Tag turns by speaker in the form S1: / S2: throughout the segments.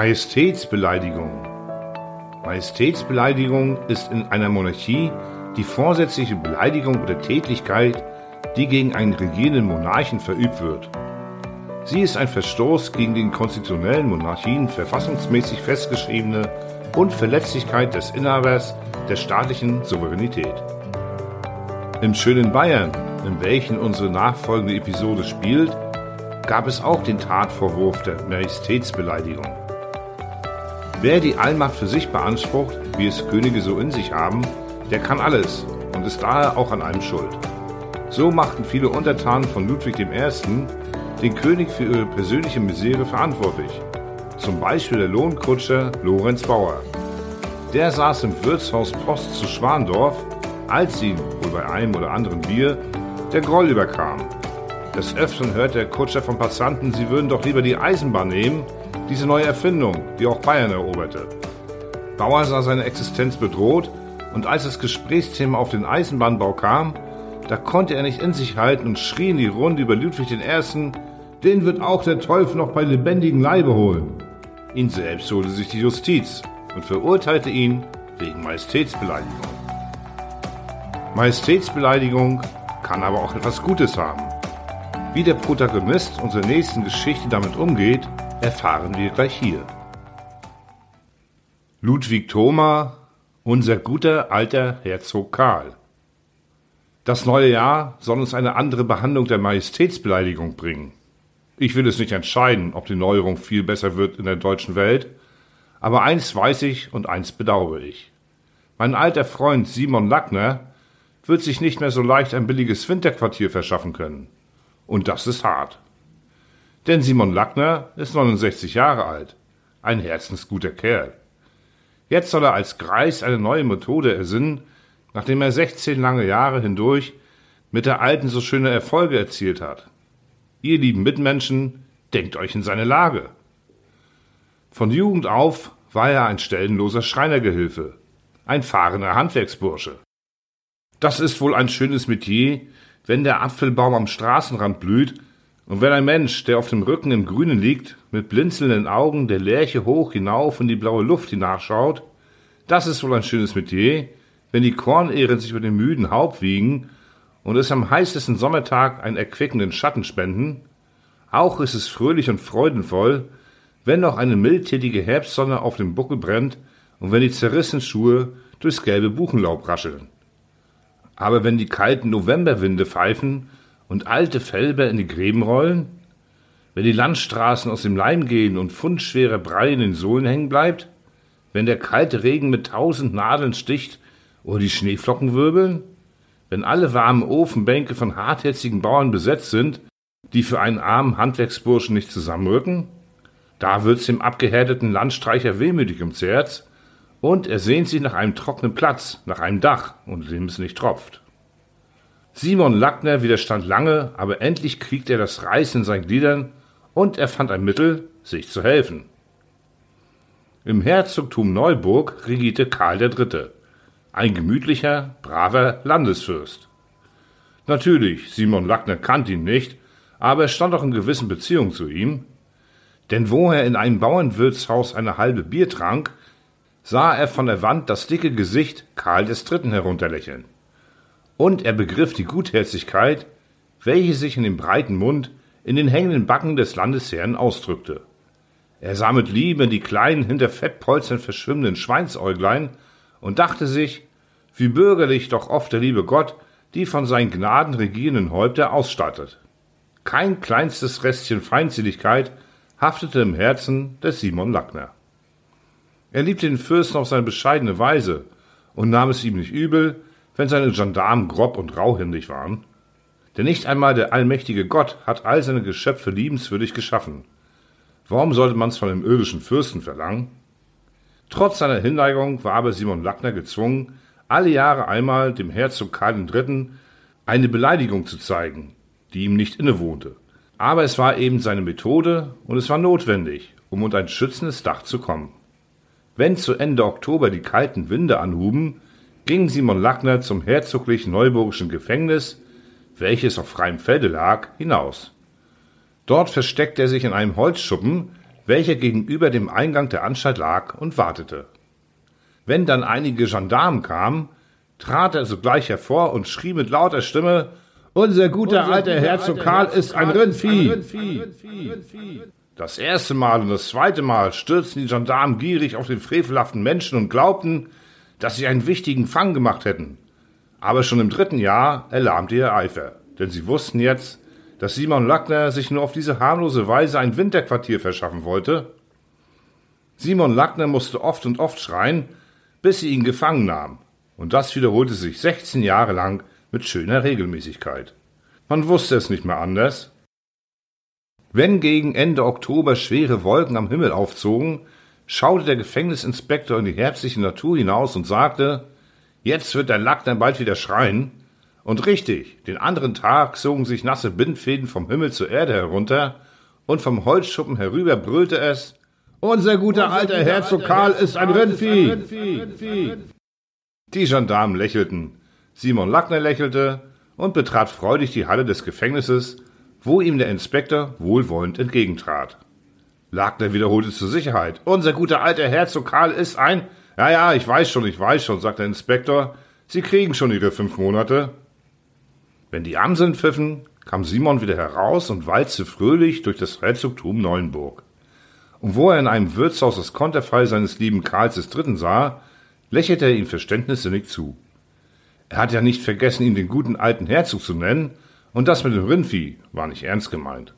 S1: Majestätsbeleidigung. Majestätsbeleidigung ist in einer Monarchie die vorsätzliche Beleidigung oder Tätlichkeit, die gegen einen regierenden Monarchen verübt wird. Sie ist ein Verstoß gegen den konstitutionellen Monarchien verfassungsmäßig festgeschriebene Unverletzlichkeit des Inhabers der staatlichen Souveränität. Im schönen Bayern, in welchem unsere nachfolgende Episode spielt, gab es auch den Tatvorwurf der Majestätsbeleidigung. Wer die Allmacht für sich beansprucht, wie es Könige so in sich haben, der kann alles und ist daher auch an allem schuld. So machten viele Untertanen von Ludwig I. den König für ihre persönliche Misere verantwortlich. Zum Beispiel der Lohnkutscher Lorenz Bauer. Der saß im Wirtshaus Post zu Schwandorf, als ihn, wohl bei einem oder anderen Bier, der Groll überkam. Des Öfteren hört der Kutscher von Passanten, sie würden doch lieber die Eisenbahn nehmen, diese neue Erfindung, die auch Bayern eroberte. Bauer sah seine Existenz bedroht und als das Gesprächsthema auf den Eisenbahnbau kam, da konnte er nicht in sich halten und schrie in die Runde über Ludwig I., den wird auch der Teufel noch bei lebendigem Leibe holen. Ihn selbst holte sich die Justiz und verurteilte ihn wegen Majestätsbeleidigung. Majestätsbeleidigung kann aber auch etwas Gutes haben. Wie der Protagonist unserer nächsten Geschichte damit umgeht, erfahren wir gleich hier. Ludwig Thoma, unser guter alter Herzog Karl. Das neue Jahr soll uns eine andere Behandlung der Majestätsbeleidigung bringen. Ich will es nicht entscheiden, ob die Neuerung viel besser wird in der deutschen Welt, aber eins weiß ich und eins bedauere ich. Mein alter Freund Simon Lackner wird sich nicht mehr so leicht ein billiges Winterquartier verschaffen können. Und das ist hart. Denn Simon Lackner ist 69 Jahre alt, ein herzensguter Kerl. Jetzt soll er als Greis eine neue Methode ersinnen, nachdem er 16 lange Jahre hindurch mit der alten so schöne Erfolge erzielt hat. Ihr lieben Mitmenschen, denkt euch in seine Lage. Von Jugend auf war er ein stellenloser Schreinergehilfe, ein fahrender Handwerksbursche. Das ist wohl ein schönes Metier, wenn der Apfelbaum am Straßenrand blüht und wenn ein Mensch, der auf dem Rücken im Grünen liegt, mit blinzelnden Augen der Lerche hoch hinauf in die blaue Luft hinachschaut, das ist wohl ein schönes Metier, wenn die Kornehren sich über den müden Haupt wiegen und es am heißesten Sommertag einen erquickenden Schatten spenden, auch ist es fröhlich und freudenvoll, wenn noch eine mildtätige Herbstsonne auf dem Buckel brennt und wenn die zerrissenen Schuhe durchs gelbe Buchenlaub rascheln. Aber wenn die kalten Novemberwinde pfeifen und alte Felber in die Gräben rollen? Wenn die Landstraßen aus dem Leim gehen und fundschwerer Brei in den Sohlen hängen bleibt? Wenn der kalte Regen mit tausend Nadeln sticht oder die Schneeflocken wirbeln? Wenn alle warmen Ofenbänke von hartherzigen Bauern besetzt sind, die für einen armen Handwerksburschen nicht zusammenrücken? Da wird's dem abgehärteten Landstreicher wehmütig ums Herz und er sehnt sich nach einem trockenen Platz, nach einem Dach, unter dem es nicht tropft. Simon Lackner widerstand lange, aber endlich kriegte er das Reißen in seinen Gliedern und er fand ein Mittel, sich zu helfen. Im Herzogtum Neuburg regierte Karl III., ein gemütlicher, braver Landesfürst. Natürlich, Simon Lackner kannte ihn nicht, aber er stand auch in gewissen Beziehungen zu ihm, denn wo er in einem Bauernwirtshaus eine halbe Bier trank, sah er von der Wand das dicke Gesicht Karl III. herunterlächeln und er begriff die Gutherzigkeit, welche sich in dem breiten Mund, in den hängenden Backen des Landesherrn ausdrückte. Er sah mit Liebe die kleinen, hinter Fettpolstern verschwimmenden Schweinsäuglein und dachte sich, wie bürgerlich doch oft der liebe Gott die von seinen Gnaden regierenden Häupter ausstattet. Kein kleinstes Restchen Feindseligkeit haftete im Herzen des Simon Lackner. Er liebte den Fürsten auf seine bescheidene Weise und nahm es ihm nicht übel, wenn seine Gendarmen grob und rauhändig waren? Denn nicht einmal der allmächtige Gott hat all seine Geschöpfe liebenswürdig geschaffen. Warum sollte man's von dem irdischen Fürsten verlangen? Trotz seiner Hinneigung war aber Simon Lackner gezwungen, alle Jahre einmal dem Herzog Karl III. eine Beleidigung zu zeigen, die ihm nicht innewohnte. Aber es war eben seine Methode und es war notwendig, um unter ein schützendes Dach zu kommen. Wenn zu Ende Oktober die kalten Winde anhuben, ging Simon Lackner zum herzoglich neuburgischen Gefängnis, welches auf freiem Felde lag, hinaus. Dort versteckte er sich in einem Holzschuppen, welcher gegenüber dem Eingang der Anstalt lag und wartete. Wenn dann einige Gendarmen kamen, trat er sogleich hervor und schrie mit lauter Stimme, unser guter Unser alter Herzog Karl ist ein Rindvieh. Das erste Mal und das zweite Mal stürzten die Gendarmen gierig auf den frevelhaften Menschen und glaubten, dass sie einen wichtigen Fang gemacht hätten. Aber schon im dritten Jahr erlahmte ihr Eifer, denn sie wussten jetzt, dass Simon Lackner sich nur auf diese harmlose Weise ein Winterquartier verschaffen wollte. Simon Lackner musste oft und oft schreien, bis sie ihn gefangen nahm. Und das wiederholte sich 16 Jahre lang mit schöner Regelmäßigkeit. Man wusste es nicht mehr anders. Wenn gegen Ende Oktober schwere Wolken am Himmel aufzogen, schaute der Gefängnisinspektor in die herbstliche Natur hinaus und sagte, jetzt wird der Lack dann bald wieder schreien. Und richtig, den anderen Tag zogen sich nasse Bindfäden vom Himmel zur Erde herunter, und vom Holzschuppen herüber brüllte es, unser guter unser alter Herzog Karl ist ein Rindvieh. Die Gendarmen lächelten, Simon Lackner lächelte und betrat freudig die Halle des Gefängnisses, wo ihm der Inspektor wohlwollend entgegentrat. Lackner wiederholte zur Sicherheit. Unser guter alter Herzog Karl ist ein. Ja, ja, ich weiß schon, ich weiß schon, sagte der Inspektor. Sie kriegen schon Ihre fünf Monate. Wenn die Amseln pfiffen, kam Simon wieder heraus und walzte fröhlich durch das Herzogtum Neuenburg. Und wo er in einem Wirtshaus das Konterfei seines lieben Karls III. sah, lächelte er ihm verständnissinnig zu. Er hat ja nicht vergessen, ihn den guten alten Herzog zu nennen, und das mit dem Rindvieh war nicht ernst gemeint.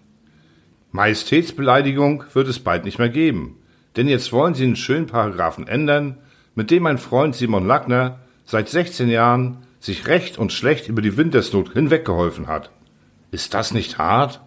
S1: Majestätsbeleidigung wird es bald nicht mehr geben, denn jetzt wollen sie den schönen Paragraphen ändern, mit dem mein Freund Simon Lackner seit 16 Jahren sich recht und schlecht über die Wintersnot hinweggeholfen hat. Ist das nicht hart?